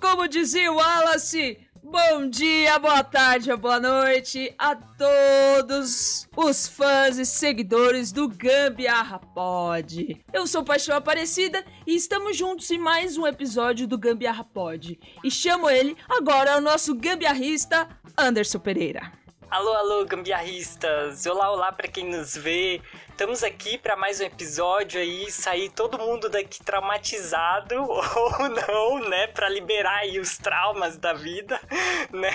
Como dizia o Wallace, bom dia, boa tarde, boa noite a todos os fãs e seguidores do Gambiarra Pod. Eu sou Paixão Aparecida e estamos juntos em mais um episódio do Gambiarra Pod. E chamo ele agora o nosso gambiarrista Anderson Pereira. Alô, alô, gambiarristas! Olá, olá para quem nos vê. Estamos aqui para mais um episódio aí, sair todo mundo daqui traumatizado ou não, né, para liberar aí os traumas da vida, né?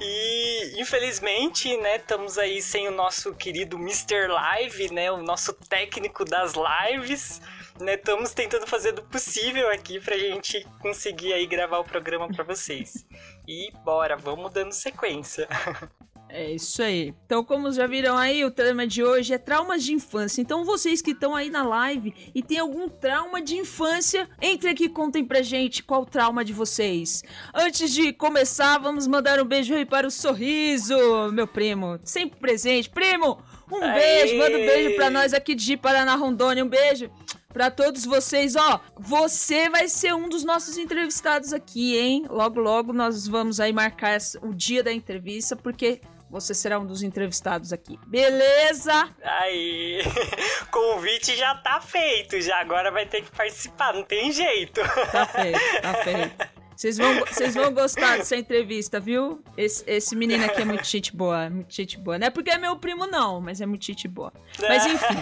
E infelizmente, né, estamos aí sem o nosso querido Mr. Live, né, o nosso técnico das lives. Né, estamos tentando fazer do possível aqui pra gente conseguir aí gravar o programa para vocês. E bora, vamos dando sequência. É isso aí. Então, como já viram aí, o tema de hoje é traumas de infância. Então, vocês que estão aí na live e tem algum trauma de infância, entre aqui e contem pra gente qual trauma de vocês. Antes de começar, vamos mandar um beijo aí para o Sorriso, meu primo. Sempre presente. Primo, um Aê! beijo. Manda um beijo pra nós aqui de Paraná, Rondônia. Um beijo. Pra todos vocês, ó, você vai ser um dos nossos entrevistados aqui, hein? Logo, logo nós vamos aí marcar o dia da entrevista, porque você será um dos entrevistados aqui. Beleza? Aí, convite já tá feito, já agora vai ter que participar, não tem jeito. Tá feito, tá feito. Vocês vão, vocês vão gostar dessa entrevista, viu? Esse, esse menino aqui é muito gente boa, é muito gente boa. Não é porque é meu primo, não, mas é muito gente boa. Mas enfim.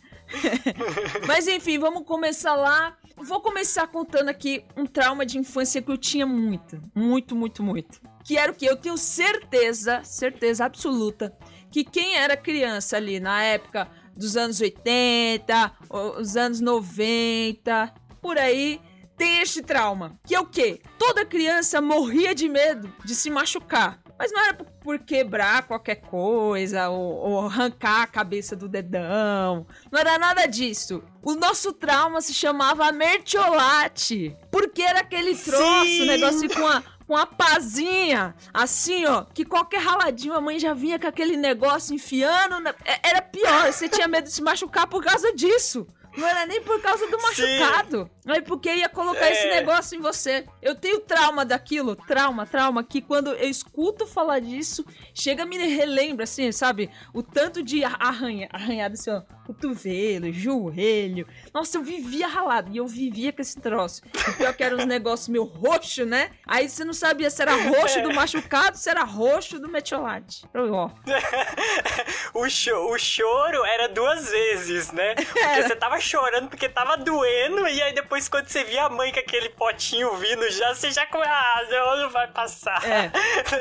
Mas enfim, vamos começar lá. Vou começar contando aqui um trauma de infância que eu tinha muito, muito, muito, muito. Que era o que? Eu tenho certeza, certeza absoluta, que quem era criança ali na época dos anos 80, os anos 90, por aí, tem este trauma. Que é o quê? Toda criança morria de medo de se machucar. Mas não era por- quebrar qualquer coisa ou, ou arrancar a cabeça do dedão. Não era nada disso. O nosso trauma se chamava mertiolate. Porque era aquele troço, Sim! negócio com a, com a pazinha, assim, ó, que qualquer raladinho a mãe já vinha com aquele negócio enfiando. na- é- Era pior, você tinha medo de se machucar por causa disso. Não era nem por causa do Sim. machucado. É porque ia colocar É. esse negócio em você. Eu tenho trauma daquilo, trauma, trauma, que quando eu escuto falar disso, chega me relembra, assim, sabe? O tanto de arranha, arranhado assim, ó, cotovelo, joelho. Nossa, eu vivia ralado e eu vivia com esse troço. O pior que era uns negócios meio roxo, né? Aí você não sabia se era roxo do machucado, se era roxo do metiolate. Ó, o, cho- o choro era duas vezes, né? Porque Era. você tava chorando porque tava doendo, e aí depois quando você via a mãe com aquele potinho vindo já, você já com ah, não, vai passar. É.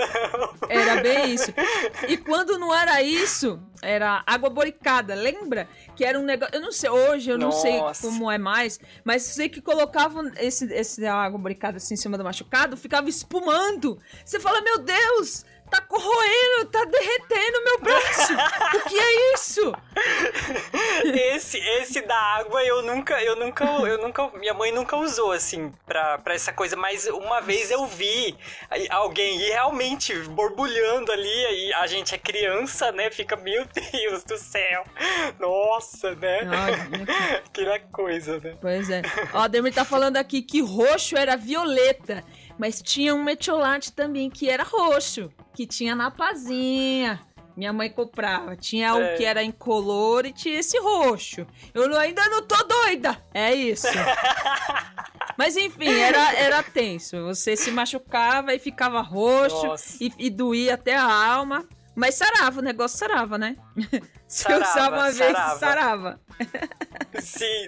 Era bem isso. E quando não era isso, era água boricada, lembra? Que era um negócio. Eu não sei, hoje eu não sei Nossa. como é mais, mas sei que colocavam esse, esse água boricada assim em cima do machucado, ficava espumando. Você fala, meu Deus! Tá corroendo, tá derretendo meu braço! o que é isso? Esse, esse da água eu nunca, eu nunca, eu nunca, minha mãe nunca usou assim pra, pra essa coisa, mas uma vez eu vi alguém e realmente borbulhando ali, aí a gente é criança, né? Fica, meu Deus do céu, nossa, né? Aquela coisa, né? Pois é. Ó, a Demir tá falando aqui que roxo era violeta, mas tinha um metiolate também que era roxo, que tinha na pazinha. Minha mãe comprava. Tinha É. o que era incolor e tinha esse roxo. Eu ainda não tô doida. É isso. Mas enfim, era, era tenso. Você se machucava e ficava roxo Nossa. e, e doía até a alma. Mas sarava, o negócio sarava, né? Você Sarava, usava uma vez sarava. sarava. Sim.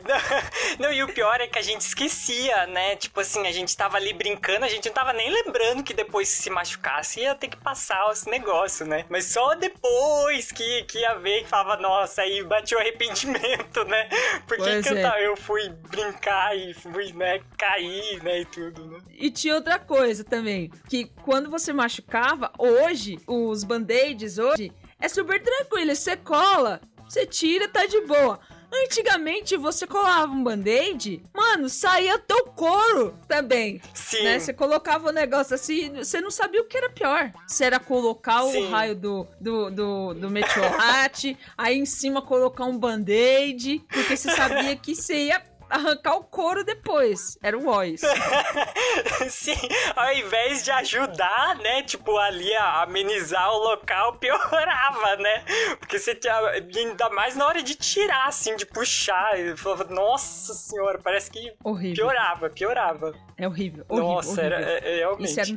Não, não, e o pior é que a gente esquecia, né? Tipo assim, a gente tava ali brincando, a gente não tava nem lembrando que depois se machucasse ia ter que passar esse negócio, né? Mas só depois que, que ia ver e falava, nossa, aí bateu arrependimento, né? Por que, Pois que eu, é. eu fui brincar e fui, né, cair, né, e tudo, né? E tinha outra coisa também, que quando você machucava, hoje, os band-aids hoje, é super tranquilo, você cola, você tira, tá de boa. Antigamente, você colava um band-aid, mano, saía teu couro também, Sim. né? Você colocava o negócio assim, você não sabia o que era pior. Se era colocar Sim. o raio do, do, do, do metiolate, aí em cima colocar um band-aid, porque você sabia que você ia arrancar o couro depois. Era o Ois. Sim, ao invés de ajudar, né, tipo, ali a amenizar o local, piorava, né? Porque você tinha, ainda mais na hora de tirar, assim, de puxar, eu falava, nossa senhora, parece que Horrível. piorava, piorava. É horrível. horrível nossa, horrível. era é- é realmente. Isso era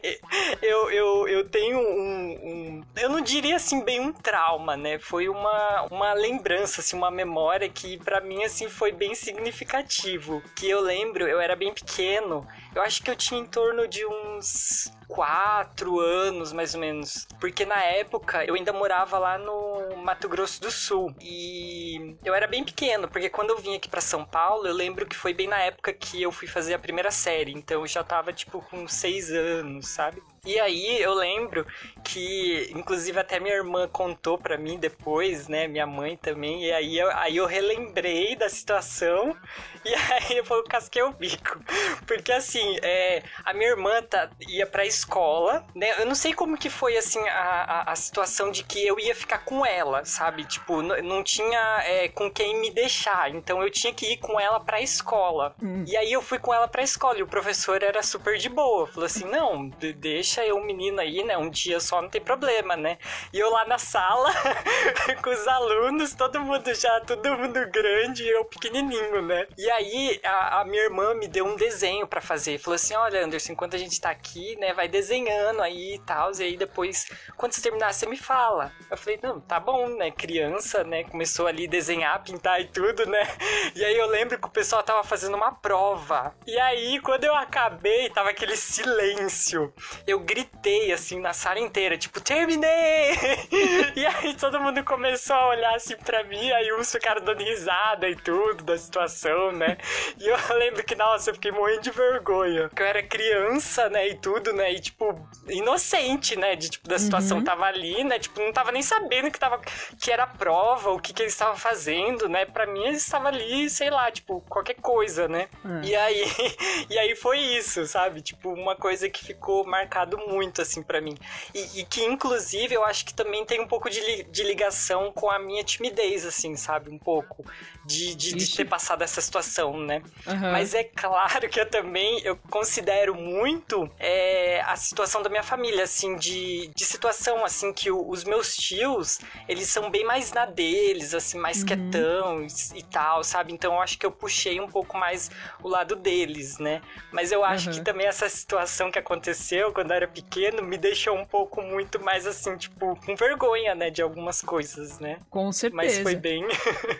eu, eu, eu tenho um, um- Eu não diria assim bem um trauma, né? Foi uma, uma lembrança, assim, uma memória que pra mim, assim, foi bem significativo. Que eu lembro, eu era bem pequeno. Eu acho que eu tinha em torno de uns quatro anos, mais ou menos. Porque na época eu ainda morava lá no Mato Grosso do Sul. E eu era bem pequeno, porque quando eu vim aqui pra São Paulo, eu lembro que foi bem na época que eu fui fazer a primeira série. Então eu já tava, tipo, com seis anos, sabe? E aí eu lembro que, inclusive, até minha irmã contou pra mim depois, né? Minha mãe também. E aí eu, aí eu relembrei da situação. E aí eu casquei o bico. Porque assim, é, a minha irmã tá, ia pra escola, né? Eu não sei como que foi assim a, a, a situação de que eu ia ficar com ela, sabe? Tipo, não tinha é, com quem me deixar. Então eu tinha que ir com ela pra escola. Hum. E aí eu fui com ela pra escola e o professor era super de boa. Falou assim: não, de- deixa eu, menino aí, né? Um dia só não tem problema, né? E eu lá na sala, com os alunos, todo mundo já, todo mundo grande e eu pequenininho, né? E aí a, a minha irmã me deu um desenho pra fazer. Falou assim: olha, Anderson, enquanto a gente tá aqui, né? Vai desenhando aí e tal. E aí depois, quando você terminar, você me fala. Eu falei: não, tá bom, né? Criança, né? Começou ali desenhar, pintar e tudo, né? E aí eu lembro que o pessoal tava fazendo uma prova. E aí, quando eu acabei, tava aquele silêncio. Eu gritei assim na sala inteira, tipo, terminei! e aí todo mundo começou a olhar assim pra mim, aí uns ficaram dando risada e tudo da situação, né? E eu lembro que, nossa, eu fiquei morrendo de vergonha. Porque eu era criança, né? E tudo, né? E tipo, inocente, né? De tipo, da situação tava ali, né? Tipo, não tava nem sabendo que tava. que era prova, o que, que eles estavam fazendo, né? Pra mim, eles estavam ali, sei lá, tipo, qualquer coisa, né? É. E aí, e aí foi isso, sabe? Tipo, uma coisa que ficou marcado muito, assim, pra mim. E, e que, inclusive, eu acho que também tem um pouco de, li- de ligação com a minha timidez, assim, sabe? Um pouco. De, de, de ter passado essa situação, né? Aham. Mas é claro que eu também eu considero muito é, a situação da minha família, assim, de, de situação, assim, que o- os meus tios, eles são bem mais na deles, assim, mais Uhum. quietão e, e tal, sabe? Então eu acho que eu puxei um pouco mais o lado deles, né? Mas eu acho Uhum. que também essa situação que aconteceu quando eu era pequeno me deixou um pouco muito mais, assim, tipo, com vergonha, né, de algumas coisas, né? Com certeza. Mas foi bem.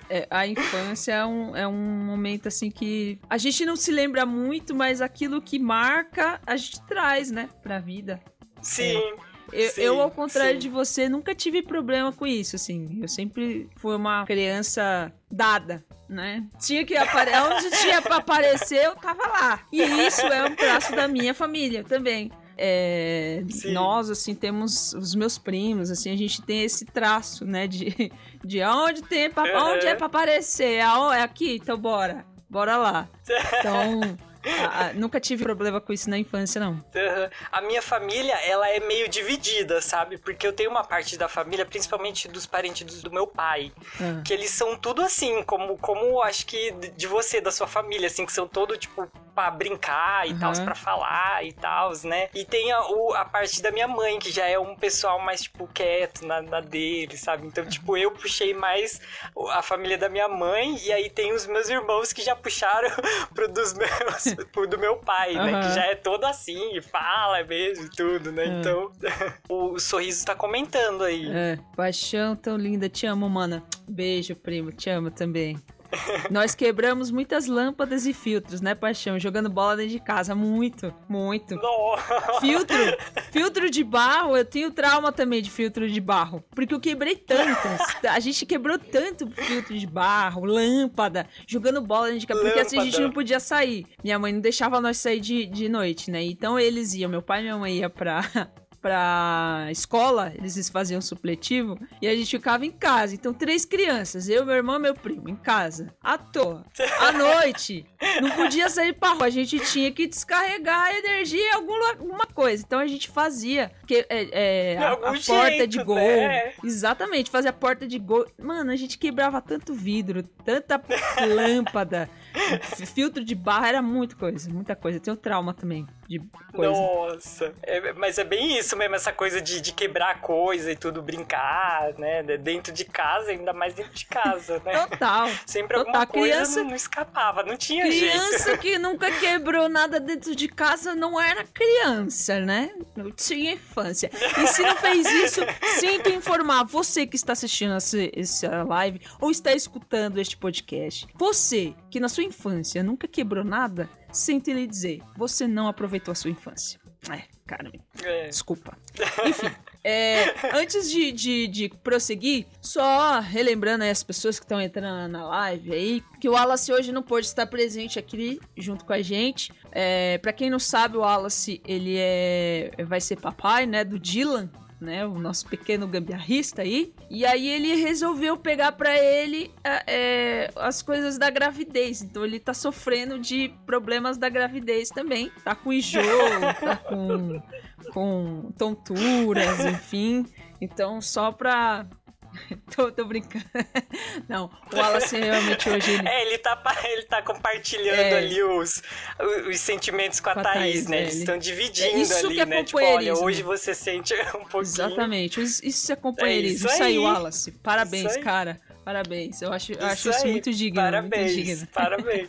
É, a infância é um, é um momento assim que a gente não se lembra muito, mas aquilo que marca a gente traz, né, pra vida. Sim. Eu, Sim, eu, ao contrário sim. de você, nunca tive problema com isso, assim. Eu sempre fui uma criança dada, né? Tinha que aparecer. Onde tinha pra aparecer, eu tava lá. E isso é um traço da minha família também. É, nós, assim, temos os meus primos, assim, a gente tem esse traço, né? De, de onde tem pra, Uhum. onde é pra aparecer? É É aqui? Então bora. Bora lá. Então, a- a- nunca tive problema com isso na infância, não. Aham. A minha família, ela é meio dividida, sabe? Porque eu tenho uma parte da família, principalmente dos parentes do, meu pai, Ah. que eles são tudo assim, como, como acho que de você, da sua família, assim, que são todo, tipo, pra brincar e Uhum. tal, pra falar e tal, né? E tem a, o- a parte da minha mãe, que já é um pessoal mais, tipo, quieto na, na dele, sabe? Então, tipo, eu puxei mais a família da minha mãe, e aí tem os meus irmãos que já puxaram pro dos meus, do meu pai, né? Aham. Que já é todo assim, e fala mesmo e tudo, né? É. Então, o sorriso tá comentando aí. É, paixão tão linda, te amo, mana. Beijo, primo, te amo também. Nós quebramos muitas lâmpadas e filtros, né, paixão? Jogando bola dentro de casa. Muito, muito. Nossa. Filtro, filtro de barro, eu tenho trauma também de filtro de barro. Porque eu quebrei tantas. A gente quebrou tanto filtro de barro, lâmpada, jogando bola dentro de casa. Porque assim a gente não podia sair. Minha mãe não deixava nós sair de, de noite, né? Então eles iam, meu pai e minha mãe iam pra. Pra escola, eles faziam supletivo e a gente ficava em casa. Então, três crianças, eu, meu irmão e meu primo, em casa, à toa. À noite, não podia sair pra rua, a gente tinha que descarregar a energia em algum lu- alguma coisa. Então a gente fazia que, é, é, a, a porta jeito, de gol. né? Exatamente, fazia a porta de gol. Mano, a gente quebrava tanto vidro, tanta lâmpada, filtro de barra, era muita coisa, muita coisa. Eu tenho trauma também de coisa. Nossa. É, mas é bem isso mesmo, essa coisa de, de quebrar coisa e tudo, brincar, né? de- Dentro de casa, ainda mais dentro de casa, né? Total. Sempre total. alguma coisa Criança- não, não escapava, não tinha jeito. Criança que nunca quebrou nada dentro de casa não era criança, né? Não tinha infância. E se não fez isso, sinto informar você que está assistindo essa live ou está escutando este podcast. Você que na sua infância nunca quebrou nada, sinto lhe dizer, você não aproveitou a sua infância. É, cara, É. Desculpa. Enfim. é, antes de, de, de prosseguir, só relembrando aí as pessoas que estão entrando na live aí, que o Wallace hoje não pôde estar presente aqui junto com a gente. É, para quem não sabe, o Wallace, ele é vai ser papai, né, do Dylan, né, o nosso pequeno gambiarrista aí. E aí ele resolveu pegar pra ele é, as coisas da gravidez. Então ele tá sofrendo de problemas da gravidez também. Tá com enjoo, tá com, com tonturas, enfim. Então só pra... tô, tô brincando. Não, o Wallace realmente hoje... Ele... É, ele tá, ele tá compartilhando É. ali os, os sentimentos com a, Com a Thaís, Thaís, né? é, Eles ele- estão dividindo É isso ali, que é né? Tipo, olha, hoje você sente um pouquinho. Exatamente, isso é companheirismo. É isso isso aí, aí. Wallace. Parabéns, aí. cara. Parabéns. Eu acho, Isso acho isso aí. muito digno. Parabéns, Muito digno. parabéns.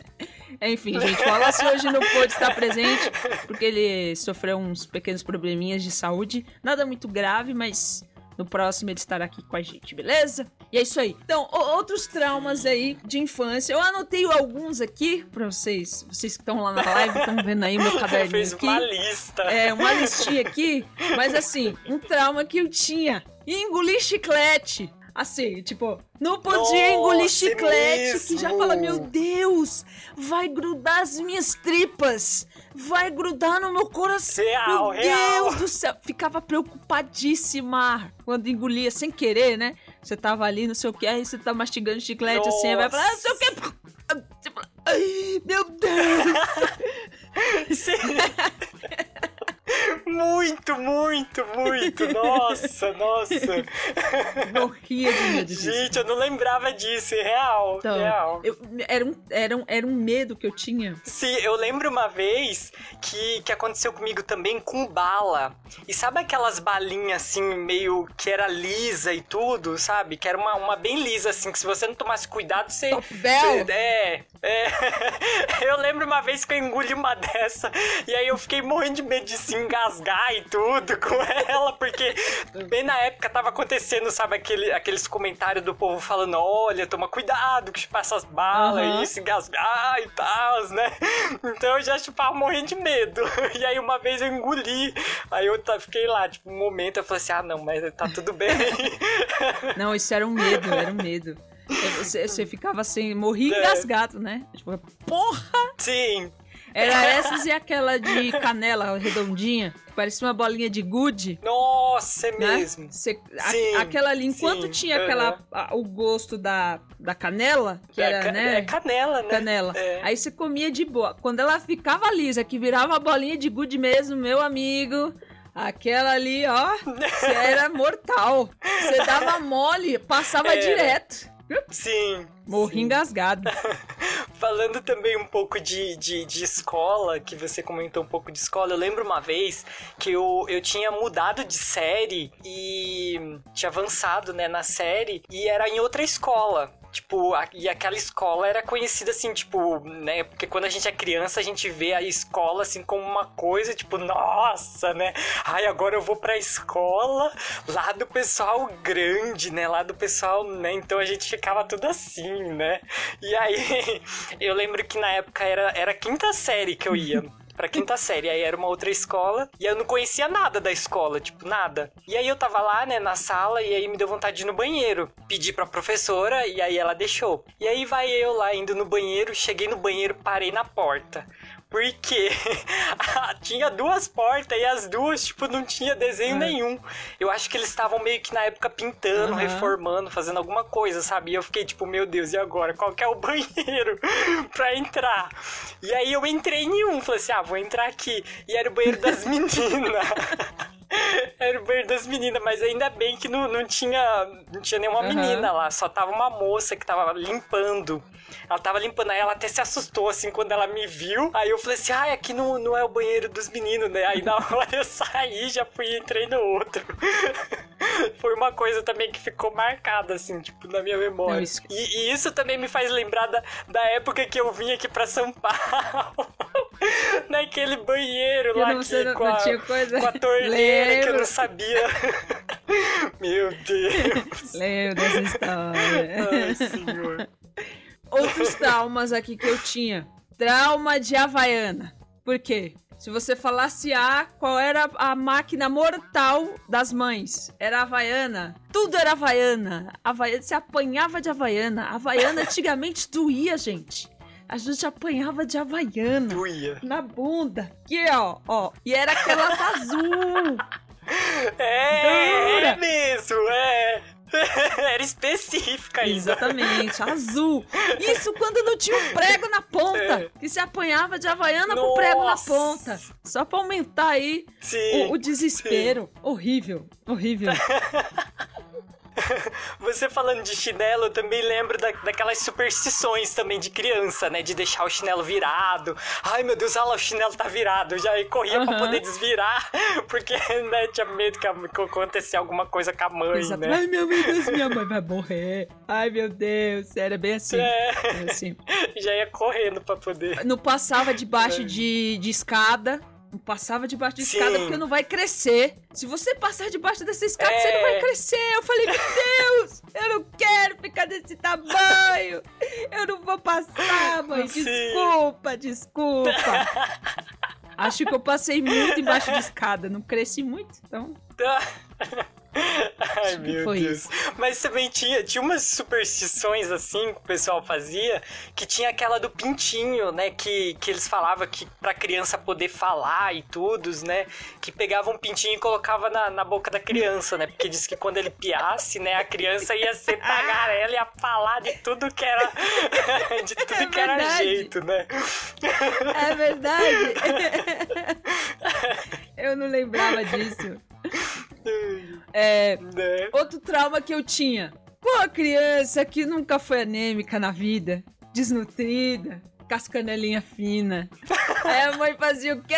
Enfim, gente, o Wallace hoje não pôde estar presente porque ele sofreu uns pequenos probleminhas de saúde. Nada muito grave, mas no próximo ele estará aqui com a gente, beleza? E é isso aí. Então, outros traumas aí de infância. Eu anotei alguns aqui pra vocês. Vocês que estão lá na live, estão vendo aí meu caderninho Fez aqui. uma lista. É, uma listinha aqui, mas assim, um trauma que eu tinha. Engolir chiclete. Assim, tipo, não podia Nossa, engolir chiclete, que já mesmo. fala, meu Deus, vai grudar as minhas tripas, vai grudar no meu coração. Real, meu real. Deus do céu, ficava preocupadíssima quando engolia sem querer, né? Você tava ali, não sei o que, aí você tá mastigando chiclete assim, aí vai falar, ah, não sei o que. Você fala, Ai, meu Deus! Sim. Muito, muito, muito. Nossa, nossa. Morria de medo disso. Gente, eu não lembrava disso. é Real, Então, real. eu- era, um, era, um, era um medo que eu tinha. Sim, eu lembro uma vez que, que aconteceu comigo também com bala. E sabe aquelas balinhas assim, meio que era lisa e tudo, sabe? Que era uma, uma bem lisa, assim, que se você não tomasse cuidado, você. Top Bell? você- é, é. Eu lembro uma vez que eu engoli uma dessa e aí eu fiquei morrendo de medo de se engasgar e tudo com ela, porque bem na época tava acontecendo, sabe, aquele, aqueles comentários do povo falando: olha, toma cuidado que passa as balas Aham. e se engasgar e tal, né? Então eu já, tipo, tava morrendo de medo. E aí uma vez eu engoli. Aí eu fiquei lá, tipo, um momento eu falei assim: ah, não, mas tá tudo bem. Não, isso era um medo, era um medo. Você, você ficava assim, morria É. engasgado, né? Tipo, porra! Sim. Era essas e aquela de canela redondinha, que parecia uma bolinha de gude. Nossa, é Né? mesmo. Você- a- Sim, aquela ali, enquanto sim, tinha aquela, a- o gosto da, da canela, que é, era, ca- né? é canela, né? Canela. É. Aí você comia de boa. Quando ela ficava lisa, que virava a bolinha de gude mesmo, meu amigo. Aquela ali, ó, você era mortal. Você dava mole, passava Era. direto. Sim. Morri sim. engasgado. Falando também um pouco de, de, de escola, que você comentou um pouco de escola, eu lembro uma vez que eu, eu tinha mudado de série e tinha avançado, né, na série, e era em outra escola. Tipo, a- e aquela escola era conhecida assim, tipo, né? Porque quando a gente é criança, a gente vê a escola assim como uma coisa, tipo, nossa, né? Ai, agora eu vou pra escola lá do pessoal grande, né? Lá do pessoal, né? Então a gente ficava tudo assim, né? E aí, eu lembro que na época era, era a quinta série que eu ia. Pra quinta série, aí era uma outra escola e eu não conhecia nada da escola, tipo, nada. E aí eu tava lá, né, na sala, e aí me deu vontade de ir no banheiro. Pedi pra professora e aí ela deixou. E aí vai eu lá indo no banheiro, cheguei no banheiro, parei na porta. Porque tinha duas portas e as duas, tipo, não tinha desenho nenhum. Eu acho que eles estavam meio que na época pintando, Aham. reformando, fazendo alguma coisa, sabe? E eu fiquei tipo, meu Deus, e agora? Qual que é o banheiro pra entrar? E aí eu entrei em um, falei assim, ah, vou entrar aqui. E era o banheiro das meninas. Era o banheiro das meninas, mas ainda bem que não, não tinha não tinha nenhuma Aham. menina lá, só tava uma moça que tava limpando. Ela tava limpando, aí ela até se assustou, assim, quando ela me viu. Aí eu falei assim, ah, aqui não, não é o banheiro dos meninos, né? Aí na hora eu saí, já fui e entrei no outro. Foi uma coisa também que ficou marcada, assim, tipo, na minha memória. Não, isso- E, e isso também me faz lembrar da, da época que eu vim aqui pra São Paulo. Naquele banheiro lá não- com, a, com a torneira que eu Lembro. não sabia. Meu Deus. Lembro dessa história. Ai, senhor. Outros traumas aqui que eu tinha. Trauma de Havaiana. Por quê? Se você falasse A, qual era a máquina mortal das mães? Era a Havaiana. Tudo era Havaiana. Havaiana, você apanhava de Havaiana. Havaiana antigamente doía, gente. A gente apanhava de Havaiana. Doía. Na bunda. Aqui, ó, ó. E era aquela azul. É, Dura. é mesmo, é. Era específica ainda. Exatamente, azul. Isso quando não tinha um prego na ponta. É. Que se apanhava de havaiana com prego na Nossa. ponta. Só pra aumentar aí Sim. o, o desespero. Horrível, horrível. Você falando de chinelo, eu também lembro da, daquelas superstições também de criança, né? De deixar o chinelo virado. Ai, meu Deus, olha lá, o chinelo tá virado. Eu já corria pra Aham. poder desvirar, porque né, tinha medo que, acontecesse alguma coisa com a mãe, Exato. né? Ai, meu Deus, minha mãe vai morrer. Ai, meu Deus. Era bem assim. É, assim. já ia correndo pra poder. Não passava debaixo É. de, de escada. Não passava debaixo de Sim. escada porque não vai crescer. Se você passar debaixo dessa escada, você É. não vai crescer. Eu falei, meu Deus, eu não quero ficar desse tamanho. Eu não vou passar, mãe. Sim. Desculpa, desculpa. Acho que eu passei muito embaixo de escada. Não cresci muito, então. Ai, meu Deus. Mas também tinha, tinha umas superstições assim que o pessoal fazia, que tinha aquela do pintinho, né? Que, que eles falavam que pra criança poder falar e tudo, né? Que pegava um pintinho e colocava na, na boca da criança, né? Porque diz que quando ele piasse, né? A criança ia ser tagarela, ia falar de tudo que era. de tudo É que era jeito, né? É verdade. eu não lembrava disso. É, Né? Outro trauma que eu tinha. Pô, criança que nunca foi anêmica na vida, desnutrida, com as canelinhas finas. Aí a mãe fazia o quê?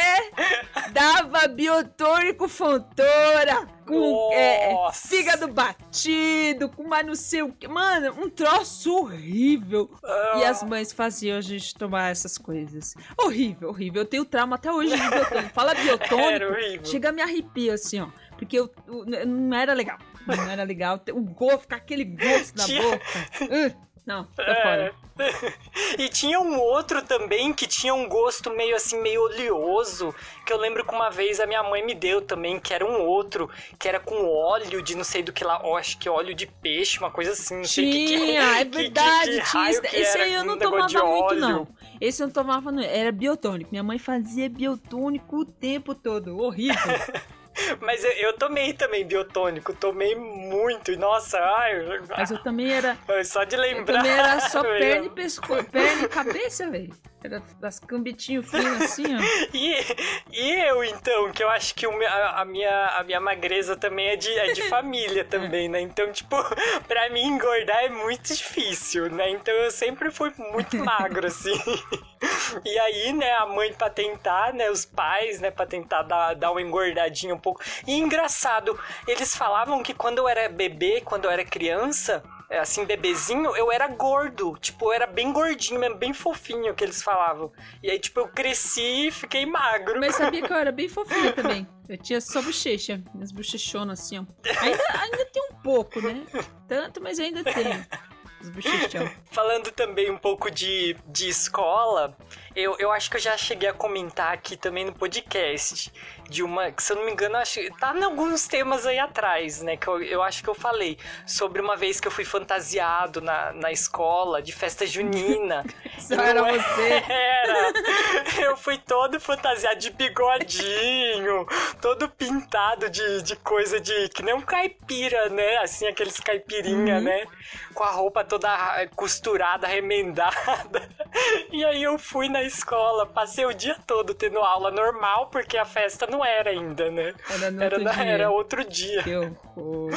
Dava biotônico fontora, com é, fígado batido, com mais não sei o que. Mano, um troço horrível. E as mães faziam a gente tomar essas coisas. Horrível, horrível. Eu tenho trauma até hoje de biotônico. Fala biotônico, chega a me arrepio assim, ó. Porque eu, eu- não era legal. Não era legal. O gosto, ficar aquele gosto na Tinha- boca. Uh, não, tá É. fora. E tinha um outro também que tinha um gosto meio assim, meio oleoso, que eu lembro que uma vez a minha mãe me deu também, que era um outro, que era com óleo de não sei do que lá, ó, acho que óleo de peixe, uma coisa assim, não sei o que que Tinha, é que- verdade, que tinha raio que Esse aí eu um não de tomava muito, não. Esse eu não tomava, não. Era biotônico. Minha mãe fazia biotônico o tempo todo. Horrível. Mas eu, eu tomei também biotônico, tomei muito, e nossa, ai, Mas eu também era. só de Eu lembrar. também era só eu- perna e pescoço. Perna e cabeça, velho. Era das cambitinhos finos assim, ó. E, e eu, então, que eu acho que o a, a minha, a minha magreza também é de, é de família também, né? Então, tipo, pra mim engordar é muito difícil, né? Então eu sempre fui muito magro, assim. E aí, né, a mãe pra tentar, né, os pais, né, pra tentar dar, dar uma engordadinha um pouco. E engraçado, eles falavam que quando eu era bebê, quando eu era criança, é, assim, bebezinho, eu era gordo. Tipo, eu era bem gordinho mesmo, bem fofinho que eles falavam. E aí, tipo, eu cresci e fiquei magro. Mas sabia que eu era bem fofinha também. Eu tinha só bochecha, minhas bochechonas assim, ó. Ainda, ainda tem um pouco, né? Tanto, mas ainda bochechão. Falando também um pouco de, de escola, eu, eu acho que eu já cheguei a comentar aqui também no podcast de uma, que se eu não me engano, acho tá em alguns temas aí atrás, né? Que eu, eu acho que eu falei sobre uma vez que eu fui fantasiado na, na escola de festa junina. Só era Não é- você. Era. Eu fui todo fantasiado de bigodinho, todo pintado de, de coisa de. que nem um caipira, né? Assim, aqueles caipirinha, né? Com a roupa toda costurada, remendada. E aí eu fui na escola, passei o dia todo tendo aula normal, porque a festa não era ainda, né? Era Era, outro na- dia. era outro dia. Que horror.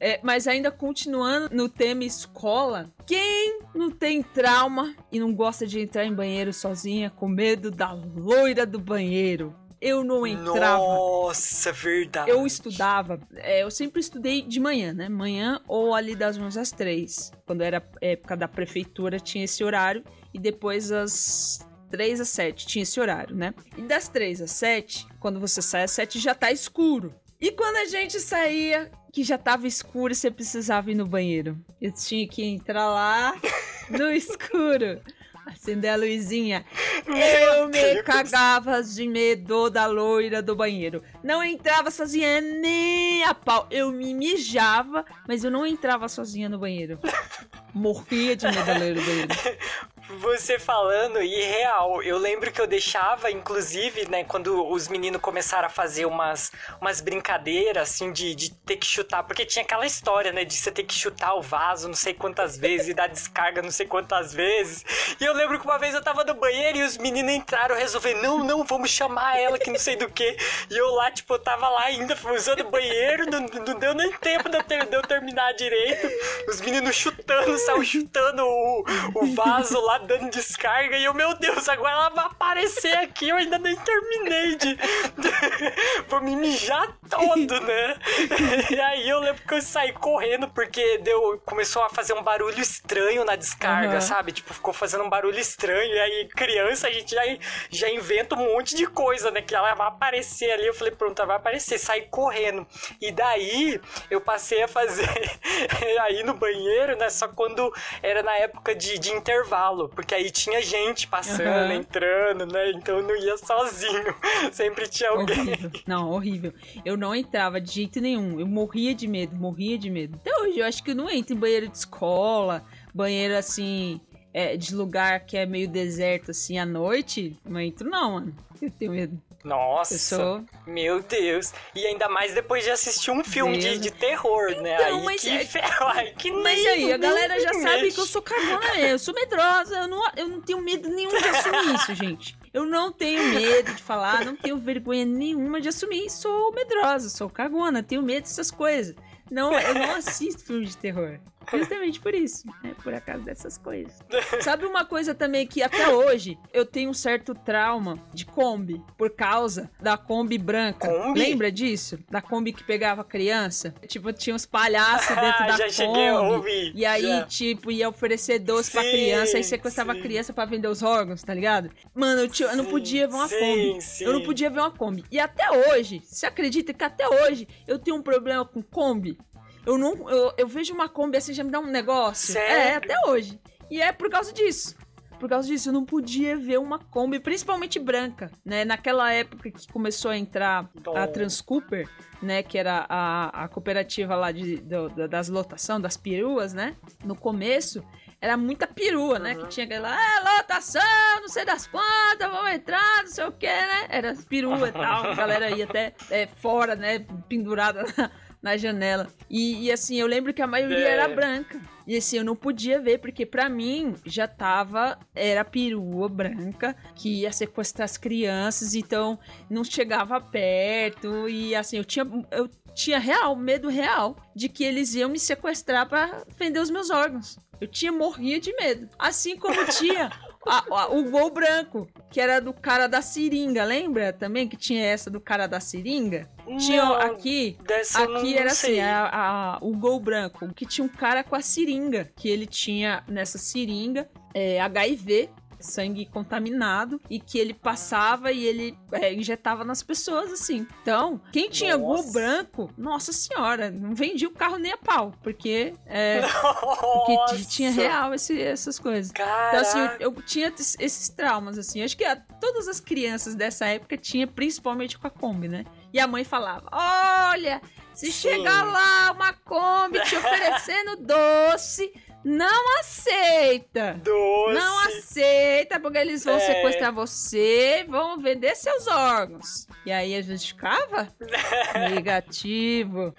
É, mas ainda continuando no tema escola, quem não tem trauma e não gosta de entrar em banheiro sozinha com medo da loira do banheiro? Eu não entrava. Nossa, verdade. Eu estudava, é, eu sempre estudei de manhã, né? Manhã ou ali das 11 às 3. Quando era época da prefeitura, tinha esse horário. E depois às 3 às 7 tinha esse horário, né? E das 3 às 7, quando você sai às 7, já tá escuro. E quando a gente saía, que já tava escuro, você precisava ir no banheiro. Eu tinha que entrar lá no escuro. Acender a luzinha. Eu me cagava de medo da loira do banheiro. Não entrava sozinha nem a pau. Eu me mijava, mas eu não entrava sozinha no banheiro. Morria de medo da loira do banheiro. Você falando, e real, eu lembro que eu deixava, inclusive, né, quando os meninos começaram a fazer umas, umas brincadeiras, assim, de, de ter que chutar, porque tinha aquela história, né, de você ter que chutar o vaso não sei quantas vezes e dar descarga não sei quantas vezes. E eu lembro que uma vez eu tava no banheiro e os meninos entraram, resolveram, não, não, vamos chamar ela que não sei do que. E eu lá, tipo, eu tava lá ainda usando o banheiro, não, não deu nem tempo de eu, ter- de eu terminar direito. Os meninos chutando, saiu chutando o, o vaso lá, dando descarga. E eu, meu Deus, agora ela vai aparecer aqui. Eu ainda nem terminei de. Vou me mijar todo, né? E aí eu lembro que eu saí correndo porque deu, começou a fazer um barulho estranho na descarga, Aham. sabe? Tipo, ficou fazendo um barulho estranho. E aí, criança, a gente já, já inventa um monte de coisa, né? Que ela vai aparecer ali. Eu falei, pronto, ela vai aparecer. Saí correndo. E daí eu passei a fazer aí no banheiro, né? Só quando era na época de, de intervalo. Porque aí tinha gente passando, Aham. entrando, né? Então eu não ia sozinho. Sempre tinha alguém. Horrível. Não, horrível. Eu não entrava de jeito nenhum. Eu morria de medo, morria de medo. Até hoje, eu acho que eu não entro em banheiro de escola, banheiro assim, é, de lugar que é meio deserto assim à noite. Não entro, não, mano. Eu tenho medo. Nossa, sou. meu Deus. E ainda mais depois de assistir um filme de, de terror, né? Então, Aí mas que, é- ferro, aí que Mas nem- aí, a galera já me sabe mexe. que eu sou cagona mesmo. Eu sou medrosa. Eu não, eu não tenho medo nenhum de assumir isso, gente. Eu não tenho medo de falar, não tenho vergonha nenhuma de assumir. Sou medrosa, sou cagona, tenho medo dessas coisas. Não, eu não assisto filme de terror. Justamente por isso, né? Por acaso dessas coisas. Sabe uma coisa também que até hoje eu tenho um certo trauma de Kombi, por causa da Kombi branca. Kombi? Lembra disso? Da Kombi que pegava criança? Tipo, tinha uns palhaços dentro Ah, da já Kombi. cheguei a ouvir. E aí, já. tipo, ia oferecer doce pra Sim, criança, aí sequestrava sim. a criança pra vender os órgãos, tá ligado? Mano, eu, tinha- eu não podia ver uma sim, Kombi. sim. Eu não podia ver uma Kombi. E até hoje, você acredita que até hoje eu tenho um problema com Kombi? Eu não. Eu, eu vejo uma Kombi assim, já me dá um negócio. Sério? É, até hoje. E é por causa disso. Por causa disso, eu não podia ver uma Kombi, principalmente branca, né? Naquela época que começou a entrar a Nossa. Transcooper, né? Que era a, a cooperativa lá de, do- da- das lotação, das peruas, né? No começo, era muita perua, né? Que tinha aquela, ah, lotação, não sei das quantas, vamos entrar, não sei o que, né? Era perua e tal, a galera ia até é, fora, né? Pendurada na, na janela. E, e, assim, eu lembro que a maioria É. era branca. E assim, eu não podia ver, porque pra mim já tava. Era perua branca que ia sequestrar as crianças, então não chegava perto. E assim, eu tinha. Eu tinha real, medo real de que eles iam me sequestrar pra vender os meus órgãos. Eu tinha morria de medo. Assim como tinha a- a- o gol branco, que era do cara da seringa, lembra também que tinha essa do cara da seringa? Tinha Não, aqui, não- aqui não era sei. assim, a- o gol branco, que tinha um cara com a seringa, que ele tinha nessa seringa é, HIV, sangue contaminado, e que ele passava e ele é, injetava nas pessoas, assim. Então, quem tinha gol Nossa. branco, nossa senhora, não vendia o carro nem a pau, porque, é, porque tinha real esse- essas coisas. Caraca. Então, assim, eu, eu tinha esses traumas, assim. Acho que a- todas as crianças dessa época tinham, principalmente com a Kombi, né? E a mãe falava: Olha, se Sim. chegar lá uma Kombi te oferecendo doce, não aceita. Doce. Não aceita, porque eles vão É. sequestrar você, vão vender seus órgãos. E aí a gente ficava negativo.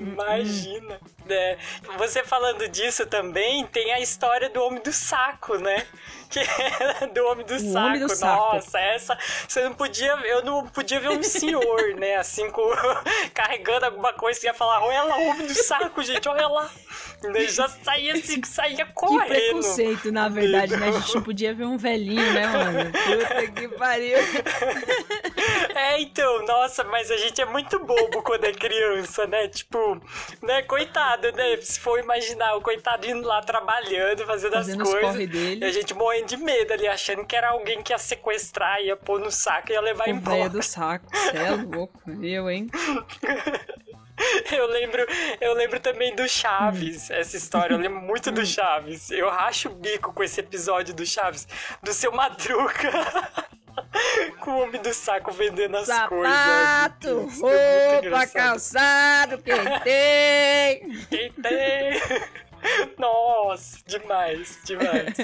Imagina. Né? Você falando disso também, tem a história do homem do saco, né? Que é do homem do saco. homem do saco. Nossa, essa. Você não podia. Eu não podia ver um senhor, né? Assim, com, carregando alguma coisa e ia falar: olha lá, o homem do saco, gente, olha lá. Né? Já saía assim, saía Que correndo. preconceito, na verdade, né? A gente não podia ver um velhinho, né, mano? Puta que pariu. É, então, nossa, mas a gente é muito bobo quando é criança, né? Tipo, né, coitado, né? Se for imaginar o coitado indo lá trabalhando, fazendo, Fazendo as coisas. E a gente morrendo de medo ali, achando que era alguém que ia sequestrar, ia pôr no saco e ia levar O embora. do saco. Cê é louco. Eu, hein? Eu lembro, eu lembro também do Chaves, Hum. essa história. Eu lembro muito do Chaves. Eu racho o bico com esse episódio do Chaves, do seu Madruga. Com o homem do saco vendendo as coisas. Sapato, é muito roupa, calçado, quem tem? Quem tem? Nossa, demais, demais.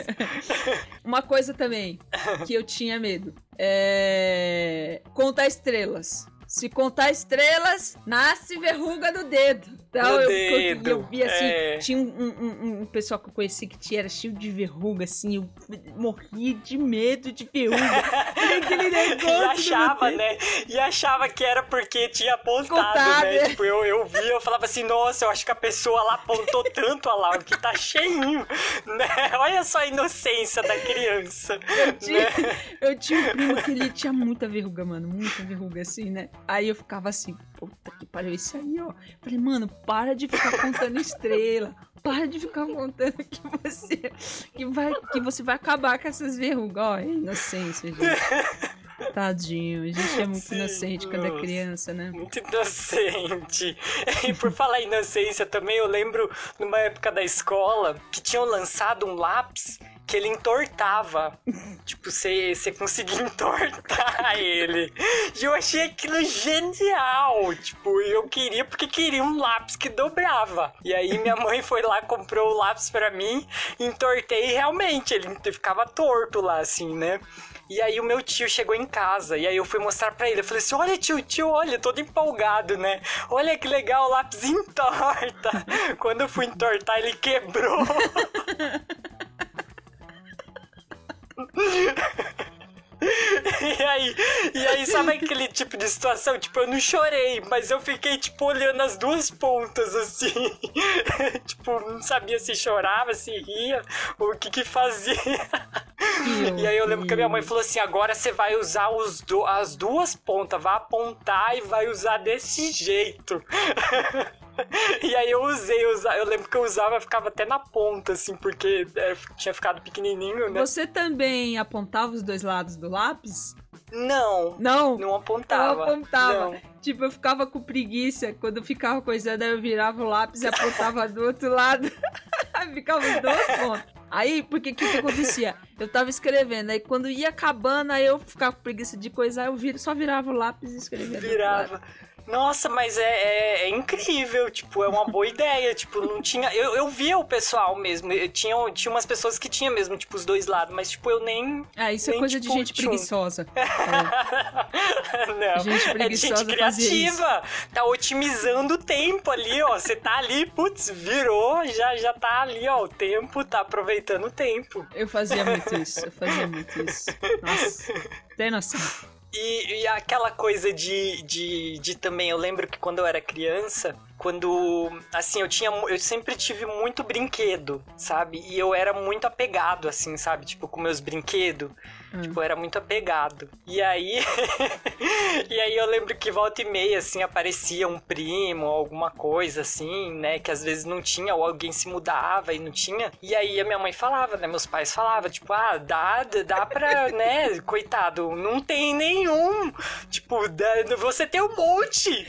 Uma coisa também que eu tinha medo é contar estrelas. Se contar estrelas, nasce verruga no dedo. Então No eu, dedo, eu, eu vi assim, é. tinha um, um- um pessoal que eu conheci que tinha, era cheio de verruga, assim, eu morria de medo de verruga. Aquele negócio E achava, meu né? E achava que era porque tinha apontado, Contado, né? é. Tipo, eu, eu via, eu falava assim, nossa, eu acho que a pessoa lá apontou tanto, olha lá, que tá cheinho, né? Olha só a inocência da criança. Eu tinha, né? eu tinha um primo que ele tinha muita verruga, mano. Muita verruga, assim, né? Aí eu ficava assim, puta que pariu, esse aí, ó. Falei, mano, para de ficar contando estrela. Para de ficar contando que você, que vai, que você vai acabar com essas verrugas. Ó, é inocência, gente. Tadinho, a gente é muito Sim, inocente quando é nossa. criança, né? Muito inocente. E por falar em inocência também, eu lembro numa época da escola que tinham lançado um lápis que ele entortava. tipo, você você conseguia entortar ele. E eu achei aquilo genial. Tipo, eu queria porque queria um lápis que dobrava. E aí minha mãe foi lá, comprou o lápis pra mim, entortei e realmente ele ficava torto lá, assim, né? E aí o meu tio chegou em casa, e aí eu fui mostrar pra ele. Eu falei assim, olha tio, tio, olha, todo empolgado, né? Olha que legal, o lápis entorta. Quando eu fui entortar, ele quebrou. E aí, e aí, sabe aquele tipo de situação? Tipo, eu não chorei, mas eu fiquei, tipo, olhando as duas pontas, assim. tipo, não sabia se chorava, se ria, ou o que que fazia. E aí eu lembro que a minha mãe falou assim: agora você vai usar os du- as duas pontas, vai apontar e vai usar desse jeito. E aí eu usei, eu, usa- eu lembro que eu usava, ficava até na ponta, assim, porque é, tinha ficado pequenininho, né? Você também apontava os dois lados do lápis? Não, Não. não apontava. Eu apontava. Não. Tipo, eu ficava com preguiça. Quando eu ficava coisando, aí eu virava o lápis e apontava do outro lado. Ficava os dois pontos. Aí, porque o que, que acontecia? Eu tava escrevendo, aí quando ia acabando, aí eu ficava com preguiça de coisar, eu só virava o lápis e escrevia. Virava. Nossa, mas é, é, é incrível, tipo, é uma boa ideia, tipo, não tinha... Eu, eu via o pessoal mesmo, eu tinha, tinha umas pessoas que tinham mesmo, tipo, os dois lados, mas, tipo, eu nem... Ah, isso é Nem coisa de tipo gente tchum. preguiçosa. É. não, Gente é preguiçosa gente fazia criativa, tá otimizando o tempo ali, ó, você tá ali, putz, virou, já, já tá ali, ó, o tempo, tá aproveitando o tempo. Eu fazia muito isso, eu fazia muito isso. Nossa, tem noção. E, e aquela coisa de, de, de também, eu lembro que quando eu era criança, quando assim eu tinha eu sempre tive muito brinquedo sabe? E eu era muito apegado assim sabe? Tipo com meus brinquedos hum. tipo era muito apegado. E aí e aí eu lembro que volta e meia assim aparecia um primo alguma coisa assim né que às vezes não tinha ou alguém se mudava e não tinha. E aí a minha mãe falava né meus pais falavam tipo ah dá dá para né coitado não tem nenhum. Tipo você tem um monte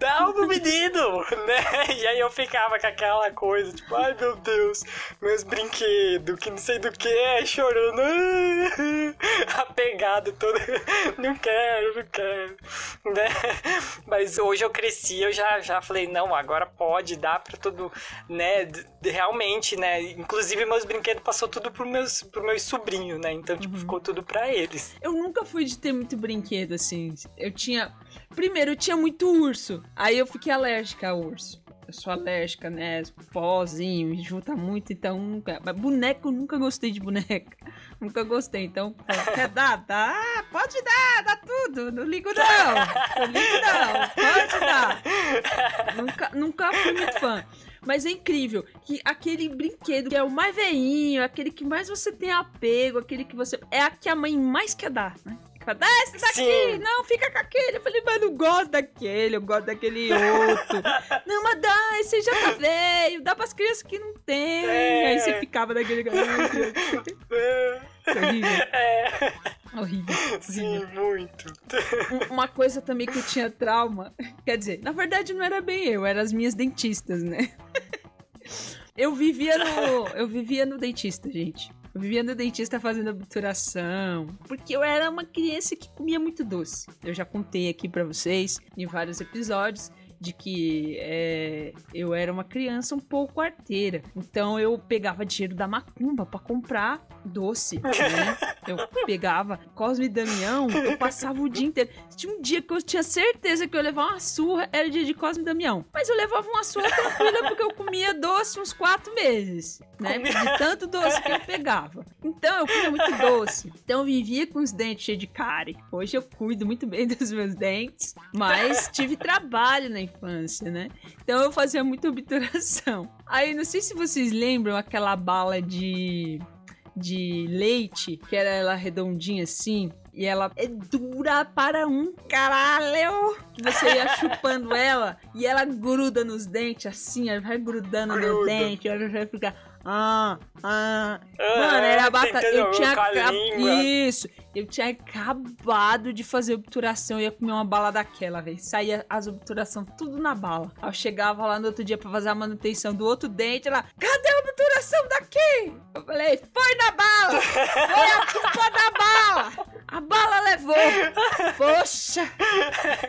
dá pro menino, né? E aí eu ficava com aquela coisa, tipo, ai meu Deus, meus brinquedos, que não sei do que, chorando, apegado todo, não quero, não quero, né? Mas hoje eu cresci, eu já, já falei, não, agora pode, dá pra todo, né? Realmente, né? Inclusive meus brinquedos passou tudo pro meus, pro meus sobrinhos, né? Então, tipo, uhum. ficou tudo pra eles. Eu nunca fui de ter muito brinquedo, assim. Eu tinha Primeiro, tinha muito urso. Aí eu fiquei alérgica ao urso. Eu sou alérgica, né? Pozinho, junta muito, então nunca. Mas boneco, nunca gostei de boneca. Nunca gostei. Então, quer dar? Dá, pode dar, dá tudo. Não ligo não. Não ligo não. Pode dar. Nunca, nunca fui muito fã. Mas é incrível que aquele brinquedo que é o mais veinho, aquele que mais você tem apego, aquele que você. É a que a mãe mais quer dar, né? Dá esse daqui! Sim. Não, fica com aquele. Eu falei, mas não gosto daquele, eu gosto daquele outro. não, mas dá, esse já tá velho, dá pras crianças que não tem. É. Aí você ficava daquele. É. Horrível. É. Horrível. Sim, muito. Uma coisa também que eu tinha trauma. Quer dizer, na verdade não era bem eu, eram as minhas dentistas, né? Eu vivia no. Eu vivia no dentista, gente. Eu vivia no dentista fazendo obturação, porque eu era uma criança que comia muito doce. Eu já contei aqui para vocês em vários episódios de que é, eu era uma criança um pouco arteira. Então eu pegava dinheiro da macumba para comprar doce, né? Eu pegava Cosme e Damião, eu passava o dia inteiro. Tinha um dia que eu tinha certeza que eu ia levar uma surra, era o dia de Cosme e Damião. Mas eu levava uma surra tranquila porque eu comia doce uns quatro meses, né? De tanto doce que eu pegava. Então eu comia muito doce. Então eu vivia com os dentes cheios de cárie. Hoje eu cuido muito bem dos meus dentes, mas tive trabalho na infância, né? Então eu fazia muita obturação. Aí não sei se vocês lembram aquela bala de de leite, que era ela redondinha assim, e ela é dura para um caralho. Você ia chupando ela e ela gruda nos dentes assim, ela vai grudando Gruda. no dente, ela vai ficar ah, ah. Mano, era bacana. Eu tinha. Isso. Eu tinha acabado de fazer obturação. Eu ia comer uma bala daquela, velho. Saía as obturações tudo na bala. Aí eu chegava lá no outro dia pra fazer a manutenção do outro dente. Ela, cadê a obturação daqui? Eu falei, foi na bala! Foi a culpa da bala! A bala levou! Poxa!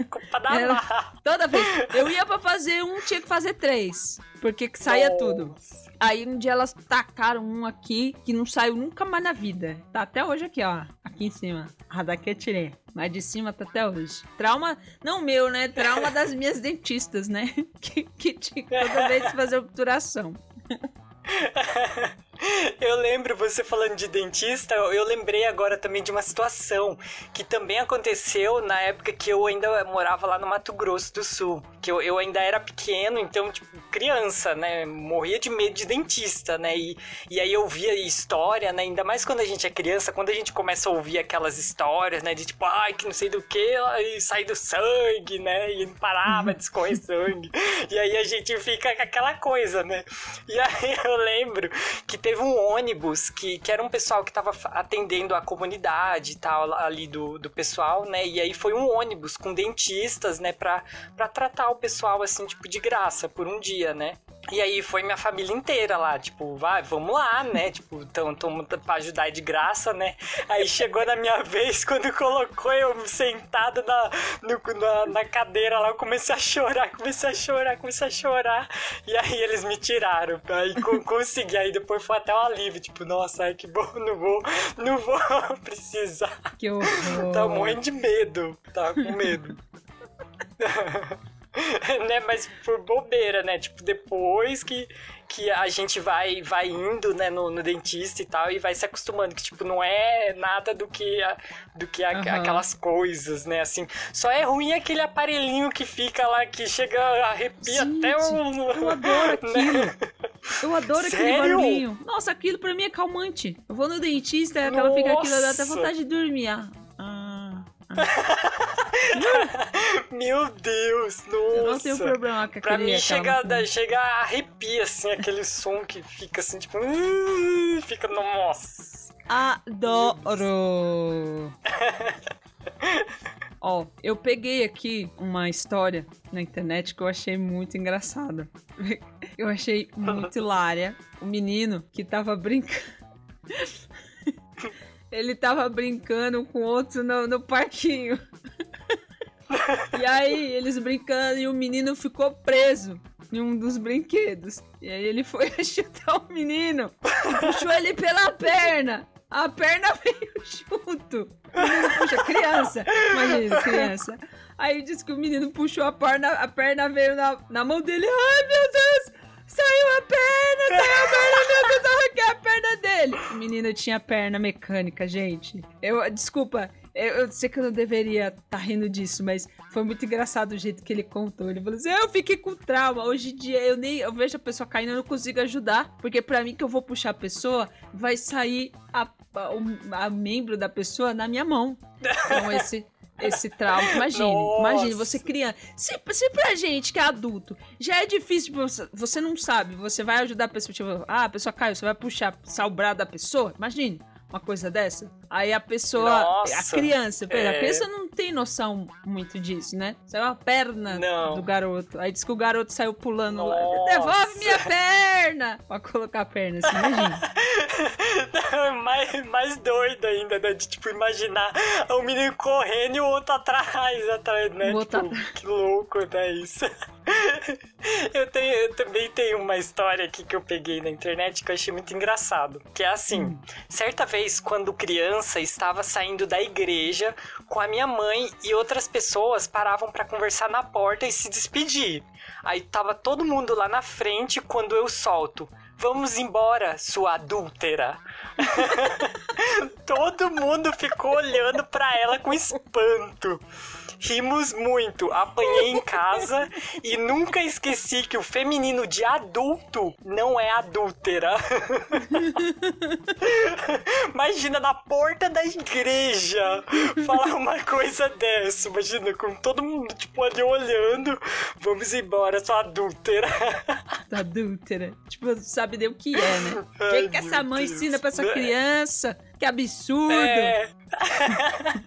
Culpa da bala! Toda vez. Eu ia pra fazer um, tinha que fazer três. Porque saía Nossa. tudo. Aí um dia elas tacaram um aqui que não saiu nunca mais na vida. Tá até hoje aqui, ó. Aqui em cima. A daqui eu tirei. Mas de cima tá até hoje. Trauma, não meu, né? Trauma das minhas dentistas, né? Que, que tinha toda vez fazer obturação. Eu lembro você falando de dentista, eu lembrei agora também de uma situação que também aconteceu na época que eu ainda morava lá no Mato Grosso do Sul. Que eu, eu ainda era pequeno, então, tipo, criança, né? Morria de medo de dentista, né? E, e aí eu via história, né? Ainda mais quando a gente é criança, quando a gente começa a ouvir aquelas histórias, né? De tipo, ai, que não sei do que, e sai do sangue, né? E não parava de escorrer sangue. E aí a gente fica com aquela coisa, né? E aí eu lembro que teve teve um ônibus que, que era um pessoal que tava atendendo a comunidade e tal, ali do, do pessoal, né? E aí foi um ônibus com dentistas, né, pra tratar o pessoal, assim, tipo, de graça por um dia, né? E aí foi minha família inteira lá, tipo, vai, vamos lá, né? Tipo, tamo, tamo pra ajudar de graça, né? Aí chegou na minha vez, quando colocou eu sentado na, no, na, na, cadeira lá, eu comecei a chorar, comecei a chorar, comecei a chorar. E aí eles me tiraram. Aí consegui, aí depois foi até um alívio, tipo, nossa, ai, que bom, não vou, não vou precisar. Que horror. Tava morrendo de medo, tava com medo. né? Mas por bobeira, né? Tipo, depois que, que a gente vai, vai indo, né, no, no dentista e tal, e vai se acostumando, que, tipo, não é nada do que, a, do que a, Aham. aquelas coisas, né, assim. Só é ruim aquele aparelhinho que fica lá, que chega, arrepia Gente, até um... Eu adoro aquilo. Eu adoro aquele Sério? barulhinho. Nossa, aquilo pra mim é calmante. Eu vou no dentista, ela fica aquilo, dá até Nossa. vontade de dormir. Ah, ah. Meu Deus, nossa. Eu não tenho problema com Pra mim chega, maconha. chega a arrepia, assim, aquele som que fica assim, tipo... "Uh", Fica, nossa. Adoro! Ó, eu peguei aqui uma história na internet que eu achei muito engraçada. Eu achei muito hilária. O menino que tava brincando. Ele tava brincando com outro no, no parquinho. E aí, eles brincando e o menino ficou preso em um dos brinquedos. E aí ele foi chutar o menino e puxou ele pela perna. A perna veio junto. O menino puxa, criança. Imagina, criança. Aí disse que o menino puxou a perna, a perna veio na, na mão dele. Ai, meu Deus! Saiu a perna, saiu a perna, meu Deus, arranquei a perna dele. O menino tinha perna mecânica, gente. Eu, desculpa, eu, eu sei que eu não deveria estar rindo disso, mas foi muito engraçado o jeito que ele contou. Ele falou assim: eu fiquei com trauma. Hoje em dia eu nem eu vejo a pessoa caindo, eu não consigo ajudar. Porque pra mim que eu vou puxar a pessoa, vai sair a, a, a membro da pessoa na minha mão. Então esse. Esse trauma, imagine, Nossa. imagine, você criança. Se, se pra gente que é adulto já é difícil, você, não sabe, você vai ajudar a pessoa, tipo, ah, a pessoa caiu, você vai puxar, braço da pessoa, imagine uma coisa dessa. Aí a pessoa, Nossa, a criança, pera, a é. criança não tem noção muito disso, né? Saiu a perna Não. do garoto. Aí diz que o garoto saiu pulando lá. Nossa. Devolve minha perna! Pra colocar a perna assim, imagina. mais, mais doido ainda, né? De, tipo, imaginar o menino correndo e o outro atrás, atrás, né? Tipo, que louco, né? Isso. Eu, tenho, eu também tenho uma história aqui que eu peguei na internet que eu achei muito engraçado. Que é assim, certa vez, quando criança, estava saindo da igreja com a minha mãe e outras pessoas paravam para conversar na porta e se despedir. Aí tava todo mundo lá na frente quando eu solto. Vamos embora, sua adúltera. Todo mundo ficou olhando pra ela com espanto. Rimos muito, apanhei em casa e nunca esqueci que o feminino de adulto não é adúltera. Imagina na porta da igreja falar uma coisa dessa. Imagina com todo mundo tipo ali olhando. Vamos embora, sua adúltera. Adúltera. Tipo, sabe nem o que é, né? O que, que essa mãe Deus. ensina pra essa É. criança? Que absurdo! É.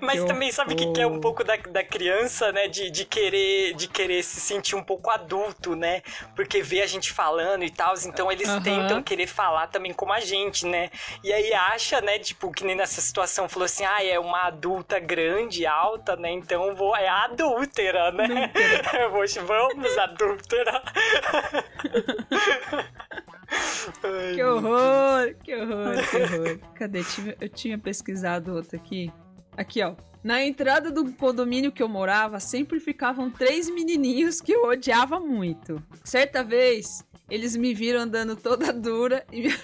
Mas Que também sabe o que, que é um pouco da, da criança, né? De, de querer de querer se sentir um pouco adulto, né? Porque vê a gente falando e tal, então eles Aham. tentam querer falar também como a gente, né? E aí acha, né? Tipo, que nem nessa situação falou assim: ah, é uma adulta grande, alta, né? Então vou, é adúltera, né? Vamos, adúltera. Ai, Que horror, que horror, que horror. Cadê? Eu tinha pesquisado outro aqui. Aqui, ó. Na entrada do condomínio que eu morava, sempre ficavam três menininhos que eu odiava muito. Certa vez, eles me viram andando toda dura e me,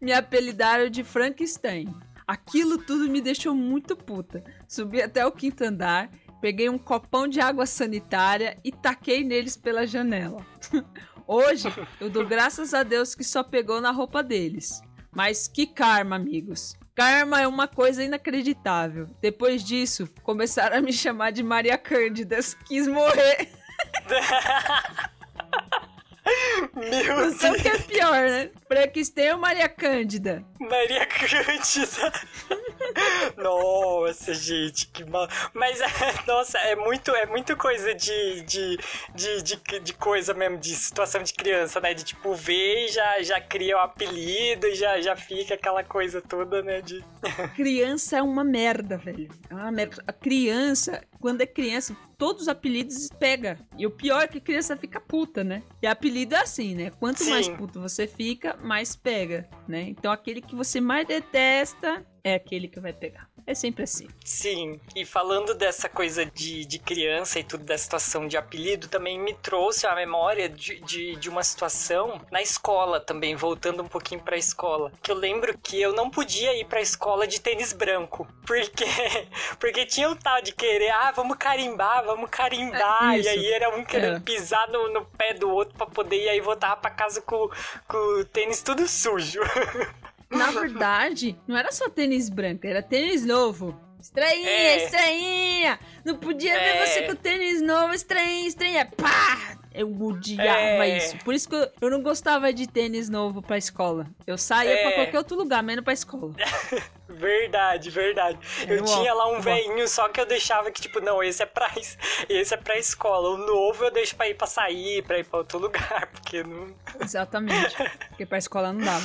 me apelidaram de Frankenstein. Aquilo tudo me deixou muito puta. Subi até o quinto andar, peguei um copão de água sanitária e taquei neles pela janela. Hoje, eu dou graças a Deus que só pegou na roupa deles. Mas que karma, amigos. Karma é uma coisa inacreditável. Depois disso, começaram a me chamar de Maria Cândida. Quis morrer. Meu Não sei o que é pior, né? Frankenstein ou Maria Cândida? Maria Cândida. Nossa, gente, que mal. Mas, nossa, é muito, é muito coisa de, de, de, de, de coisa mesmo, de situação de criança, né? De tipo, ver e já, já cria o apelido e já, já fica aquela coisa toda, né? De... Criança é uma merda, velho. É uma merda. A criança, quando é criança, todos os apelidos pega. E o pior é que a criança fica puta, né? E apelido é assim, né? Quanto Sim. mais puto você fica, mais pega, né? Então aquele que você mais detesta é aquele que vai pegar. É sempre assim. Sim, e falando dessa coisa de, de criança e tudo, da situação de apelido, também me trouxe a memória de, de, de uma situação na escola também, voltando um pouquinho pra escola. Que eu lembro que eu não podia ir pra escola de tênis branco, porque, porque tinha o tal de querer, ah, vamos carimbar, vamos carimbar, É, e aí era um querendo É. pisar no, no pé do outro pra poder ir aí voltar pra casa com, com o tênis tudo sujo. Na verdade, não era só tênis branco, era tênis novo. Estranhinha, É. estranhinha! Não podia ver É. você com tênis novo, estranhinha, estranhinha. Pá! Eu odiava É. isso. Por isso que eu, eu não gostava de tênis novo pra escola. Eu saía É. pra qualquer outro lugar, menos pra escola. Verdade, verdade. Eu ó, tinha lá um ó. velhinho, só que eu deixava que, tipo, não, esse é pra, es- esse é pra escola. O novo eu deixo pra ir pra sair, pra ir pra outro lugar, porque não. Exatamente. Porque pra escola não dava.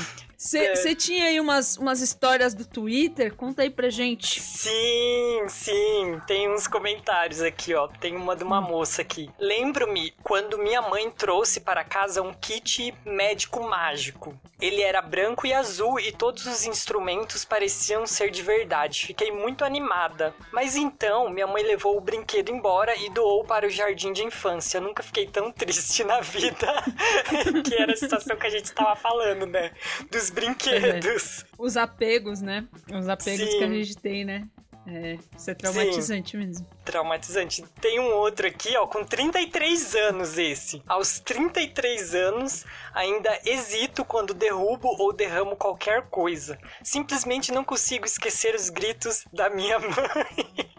É. Você tinha aí umas, umas histórias do Twitter? Conta aí pra gente. Sim, sim. Tem uns comentários aqui, ó. Tem uma de uma moça aqui. Lembro-me quando minha mãe trouxe para casa um kit médico mágico. Ele era branco e azul e todos os instrumentos pareciam ser de verdade. Fiquei muito animada. Mas então, minha mãe levou o brinquedo embora e doou para o jardim de infância. Eu nunca fiquei tão triste na vida. que era a situação que a gente tava falando, né? Dos brinquedos. Os apegos, né? Os apegos Sim. que a gente tem, né? É, isso é traumatizante mesmo. traumatizante. Tem um outro aqui, ó, com 33 anos esse. Aos 33 anos, ainda hesito quando derrubo ou derramo qualquer coisa. Simplesmente não consigo esquecer os gritos da minha mãe.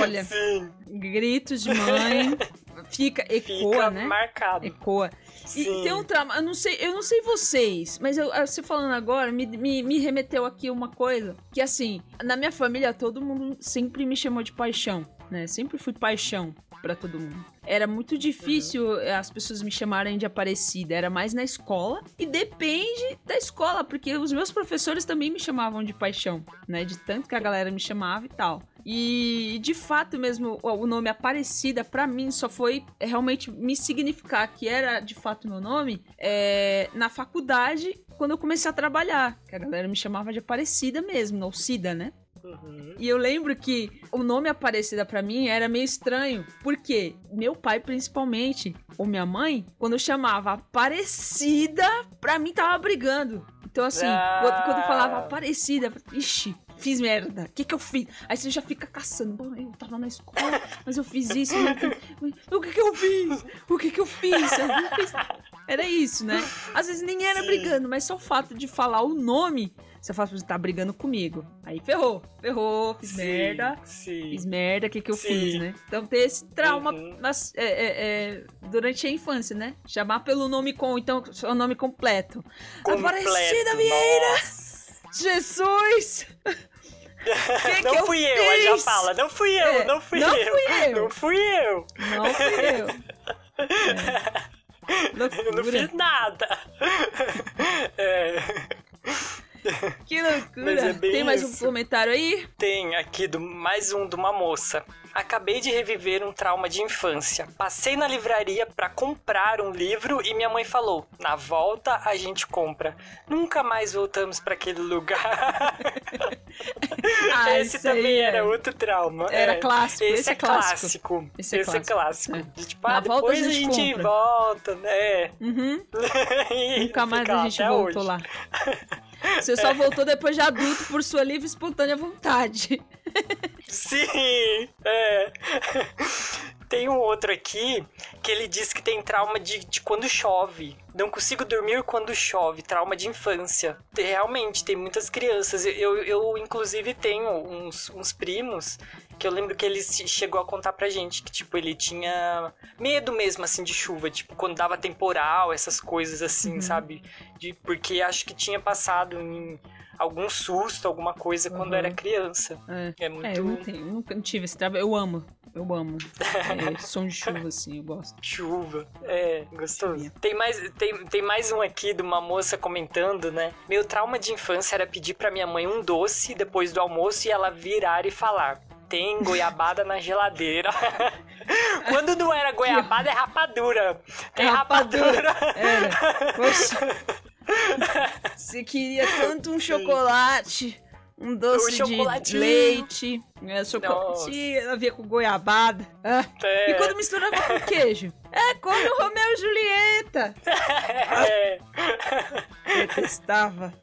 Olha, Sim, gritos de mãe, fica, ecoa, fica né? marcado. Ecoa. E tem um trauma, eu não sei, eu não sei vocês, mas eu, você falando agora me, me, me remeteu aqui uma coisa, que assim, na minha família todo mundo sempre me chamou de paixão, né? Sempre fui paixão pra todo mundo. Era muito difícil Uhum. eh, as pessoas me chamarem de Aparecida, era mais na escola e depende da escola, porque os meus professores também me chamavam de paixão, né? De tanto que a galera me chamava e tal. E de fato mesmo, o nome Aparecida, pra mim, só foi realmente me significar que era de fato meu nome é, na faculdade, quando eu comecei a trabalhar. Que a galera me chamava de Aparecida mesmo, ou Cida, né? Uhum. E eu lembro que o nome Aparecida pra mim era meio estranho, porque meu pai, principalmente, ou minha mãe, quando chamava Aparecida, pra mim tava brigando. Então, assim, Ah. quando, quando falava Aparecida, eu falei, ixi, fiz merda. O que que eu fiz? Aí você já fica caçando. Eu tava na escola, mas eu fiz isso. eu- O que que eu fiz? O que que eu fiz? Eu não fiz. Era isso, né? Às vezes nem era Sim. brigando, mas só o fato de falar o nome, você fala, você tá brigando comigo. Aí ferrou, ferrou, fiz Sim, merda. Sim. Fiz merda, o que, que eu Sim. fiz, né? Então ter esse trauma Uhum. nas- é, é, é, durante a infância, né? Chamar pelo nome com, então, seu nome completo. Completo. Aparecida Vieira! Nossa. Jesus! Que que não eu fui eu, aí já fala. Não fui eu, É, não fui não eu. fui eu. Não fui eu. Não fui eu. É. Eu não Loucura. fiz nada. É. Que loucura. Mas é Tem mais um isso. comentário aí? Tem aqui do, mais um de uma moça. Acabei de reviver um trauma de infância. Passei na livraria pra comprar um livro e minha mãe falou: "Na volta a gente compra". Nunca mais voltamos pra aquele lugar. Ah, esse também é- era outro trauma. Era é. clássico, Esse, esse é é clássico. clássico. Esse é Esse é clássico. clássico. De, tipo, Na ah, a depois a gente gente, compra. volta, né? Uhum. Nunca mais a gente voltou hoje. lá. Você só voltou depois de adulto por sua livre e espontânea vontade. Sim, é. Tem um outro aqui que ele diz que tem trauma de, de quando chove. Não consigo dormir quando chove, trauma de infância. Realmente, tem muitas crianças. Eu, eu inclusive, tenho uns, uns primos que eu lembro que ele chegou a contar pra gente que, tipo, ele tinha medo mesmo, assim, de chuva. Tipo, quando dava temporal, essas coisas assim, Uhum. sabe? De, porque acho que tinha passado em algum susto, alguma coisa, quando Uhum. era criança. É. É muito... É, eu não tenho, eu nunca tive esse trabalho. Eu amo, eu amo. É, som de chuva, assim, eu gosto. Chuva. É, gostoso. Sabia. Tem mais, tem, tem mais um aqui de uma moça comentando, né? Meu trauma de infância era pedir pra minha mãe um doce depois do almoço e ela virar e falar. Tem goiabada na geladeira. Quando não era goiabada, é rapadura. Tem É rapadura. rapadura. Era. Poxa. Você queria tanto um chocolate. um doce O de leite. É, choco... Nossa. Sim, ela via com goiabada. Ah, É, E quando misturava com queijo? É, come o Romeu e Julieta. é. Detestava.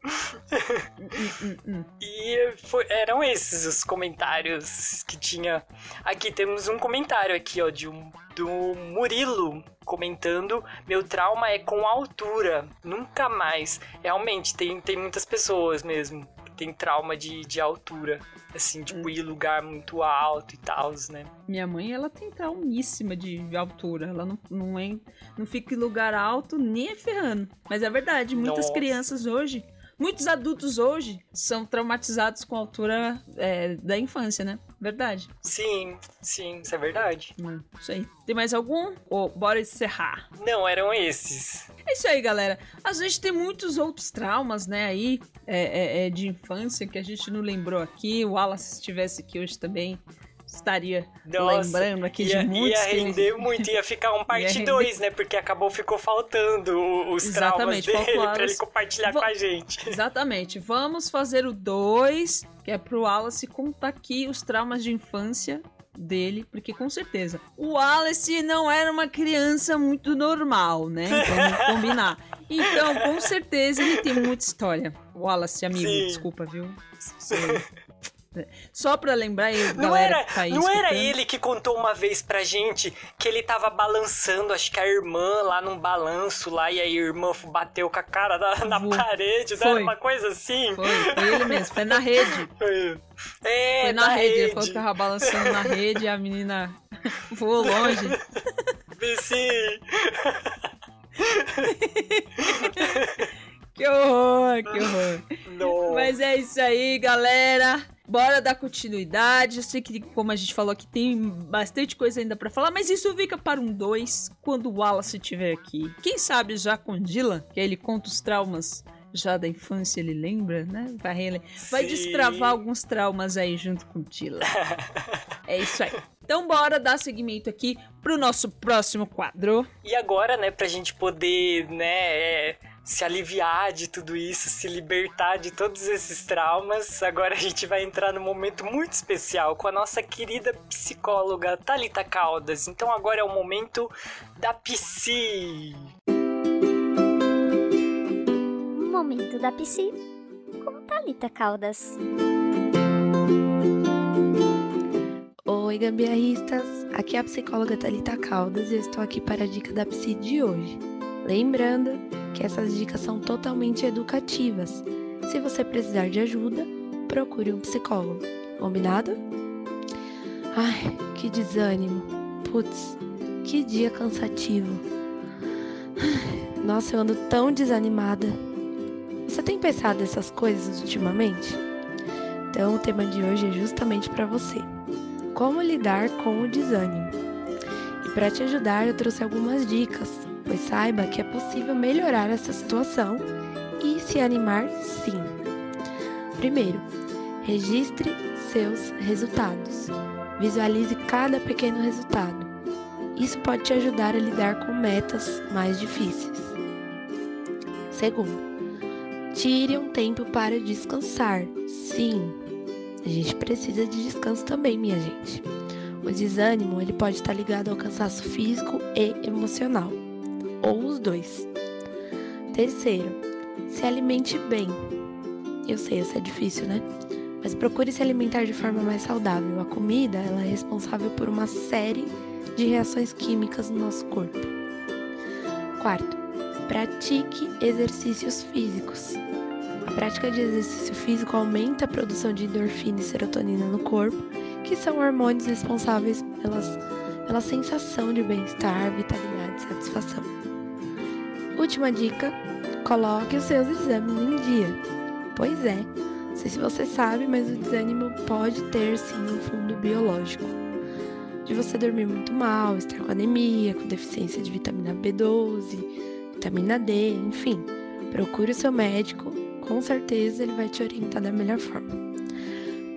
Hum, hum, hum. E foi- eram esses os comentários que tinha. Aqui temos um comentário aqui, ó, de um do Murilo comentando: "Meu trauma é com altura, nunca mais". Realmente tem tem muitas pessoas mesmo tem trauma de, de altura, assim, tipo ir em lugar muito alto e tal, né? Minha mãe, ela tem traumíssima de altura. Ela não, não, é, não fica em lugar alto nem ferrando. Mas é verdade, muitas Nossa. crianças hoje, muitos adultos hoje, são traumatizados com a altura é, da infância, né? Verdade. Sim, sim, isso é verdade. Hum, Isso aí. Tem mais algum? Ou bora encerrar? Não, eram esses. É isso aí, galera. A gente tem muitos outros traumas, né, aí, é, é, é, de infância que a gente não lembrou aqui. O Wallace, se estivesse aqui hoje também, estaria Nossa, lembrando aqui ia, de muitos. ia que render muito, ia ficar um parte render. 2, né? Porque acabou, ficou faltando os traumas Exatamente, dele faltou pra ele compartilhar Va- com a gente. Exatamente. Vamos fazer o 2, que é pro Wallace contar aqui os traumas de infância dele, porque com certeza o Wallace não era uma criança muito normal, né? Vamos combinar. Então, com certeza ele tem muita história. Wallace, amigo, Sim. desculpa, viu? Você- Só pra lembrar aí, Não galera era, tá não era ele que contou uma vez pra gente que ele tava balançando, acho que a irmã lá num balanço lá, e a irmã bateu com a cara na, na Foi. parede, né? Foi. Uma coisa assim. Foi, foi ele mesmo, foi na rede. É, Foi na, na rede. Ele rede. falou que tava balançando na rede e a menina voou longe. Sim. Que horror, que horror. Não. Mas é isso aí, galera. Bora dar continuidade. Eu sei que, como a gente falou aqui, tem bastante coisa ainda pra falar, mas isso fica para um 2 quando o Wallace estiver aqui. Quem sabe já com Dylan, que aí ele conta os traumas já da infância, ele lembra, né? Vai, rele- vai destravar alguns traumas aí junto com o Dylan. é isso aí. Então bora dar seguimento aqui pro nosso próximo quadro. E agora, né, pra gente poder, né, é, se aliviar de tudo isso, se libertar de todos esses traumas, agora a gente vai entrar num momento muito especial com a nossa querida psicóloga Thalita Caldas. Então agora é o momento da Psi. Momento da Psi com Thalita Caldas. Oi, gambiarristas! Aqui é a psicóloga Thalita Caldas e eu estou aqui para a dica da Psi de hoje. Lembrando que essas dicas são totalmente educativas. Se você precisar de ajuda, procure um psicólogo. Combinado? Ai, que desânimo. Putz, que dia cansativo. Nossa, eu ando tão desanimada. Você tem pensado nessas coisas ultimamente? Então, o tema de hoje é justamente para você como lidar com o desânimo. E para te ajudar, eu trouxe algumas dicas, pois saiba que é possível melhorar essa situação e se animar sim. Primeiro, registre seus resultados. Visualize cada pequeno resultado. Isso pode te ajudar a lidar com metas mais difíceis. Segundo, tire um tempo para descansar. Sim, a gente precisa de descanso também, minha gente. O desânimo, ele pode estar ligado ao cansaço físico e emocional, ou os dois. Terceiro, se alimente bem. Eu sei, isso é difícil, né? Mas procure se alimentar de forma mais saudável. A comida, ela é responsável por uma série de reações químicas no nosso corpo. Quarto, pratique exercícios físicos. A prática de exercício físico aumenta a produção de endorfina e serotonina no corpo, que são hormônios responsáveis pelas, pela sensação de bem-estar, vitalidade e satisfação. Última dica: coloque os seus exames em dia. Pois é, não sei se você sabe, mas o desânimo pode ter sim um fundo biológico. De você dormir muito mal, estar com anemia, com deficiência de vitamina B12, vitamina D, enfim. Procure o seu médico com certeza ele vai te orientar da melhor forma.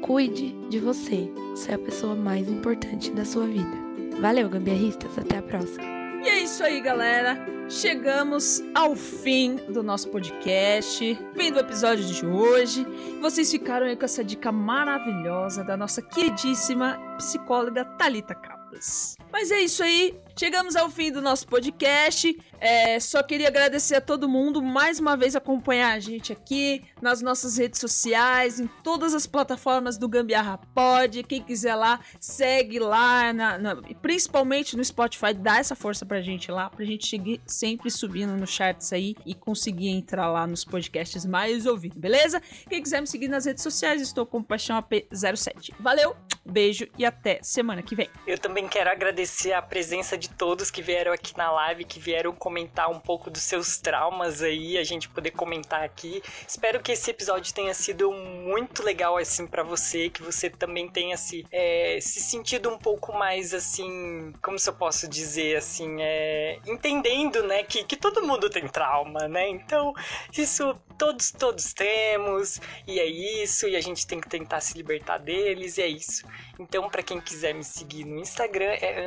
Cuide de você, você é a pessoa mais importante da sua vida. Valeu, gambiarristas, até a próxima. E é isso aí, galera. Chegamos ao fim do nosso podcast, fim do episódio de hoje. Vocês ficaram aí com essa dica maravilhosa da nossa queridíssima psicóloga Talita Caldas. Mas é isso aí, chegamos ao fim do nosso podcast. É, só queria agradecer a todo mundo mais uma vez acompanhar a gente aqui nas nossas redes sociais, em todas as plataformas do Gambiarra Pod. Quem quiser lá, segue lá, na, na- principalmente no Spotify, dá essa força pra gente lá, pra gente seguir sempre subindo nos charts aí e conseguir entrar lá nos podcasts mais ouvidos, beleza? Quem quiser me seguir nas redes sociais, estou com Paixão AP07. Valeu, beijo e até semana que vem. Eu também quero agradecer a presença de todos que vieram aqui na live, que vieram comentar um pouco dos seus traumas aí, a gente poder comentar aqui. Espero que esse episódio tenha sido muito legal assim pra você, que você também tenha se, é, se sentido um pouco mais assim, como se eu posso dizer assim, é, entendendo, né, que, que todo mundo tem trauma, né? Então, isso todos todos temos, e é isso, e a gente tem que tentar se libertar deles, e é isso. Então, pra quem quiser me seguir no Instagram, é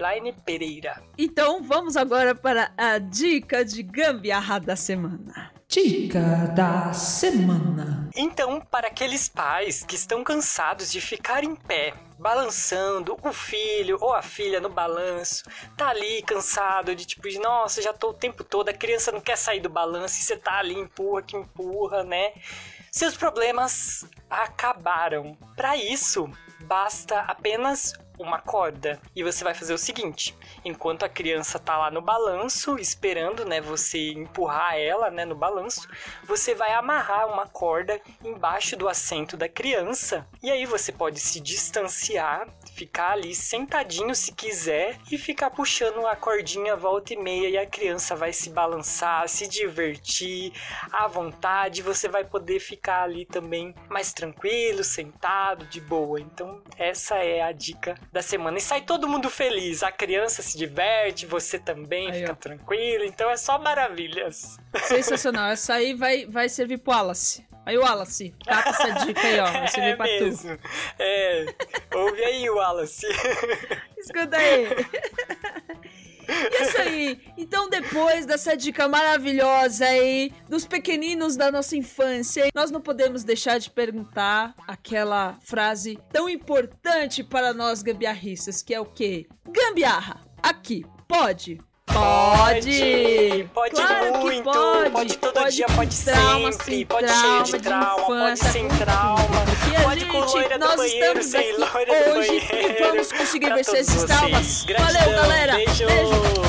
anderson.pereira. Então vamos agora para a dica de gambiarra da semana. Dica da semana. Então, para aqueles pais que estão cansados de ficar em pé, balançando o filho ou a filha no balanço, tá ali cansado de tipo, de, nossa, já tô o tempo todo, a criança não quer sair do balanço e você tá ali, empurra que empurra, né? Seus problemas acabaram. Para isso, basta apenas uma corda. E você vai fazer o seguinte: enquanto a criança tá lá no balanço, esperando, né, você empurrar ela, né, no balanço, você vai amarrar uma corda embaixo do assento da criança. E aí você pode se distanciar, ficar ali sentadinho se quiser e ficar puxando a cordinha volta e meia e a criança vai se balançar, se divertir à vontade, você vai poder ficar ali também mais tranquilo, sentado, de boa. Então, essa é a dica da semana. E sai todo mundo feliz. A criança se diverte, você também Aí, fica ó. tranquilo. Então é só maravilhas. Sensacional. Essa aí vai, vai servir pro Wallace. Aí, Wallace, cata essa dica aí, ó. Vai servir é pra tu. mesmo. É. Ouve aí, Wallace. Escuta aí. É isso aí. Então, depois dessa dica maravilhosa aí, dos pequeninos da nossa infância, nós não podemos deixar de perguntar aquela frase tão importante para nós gambiarristas, que é o quê? Gambiarra, aqui, pode? Pode! Pode Claro que muito! pode! todo dia, com pode trauma, sempre! sem Pode trauma, cheio de trauma, pode sem trauma! Pode com loira do nós banheiro, estamos sem aqui loira do hoje banheiro. e vamos conseguir vencer esses traumas. Valeu, galera! Beijo! Beijo.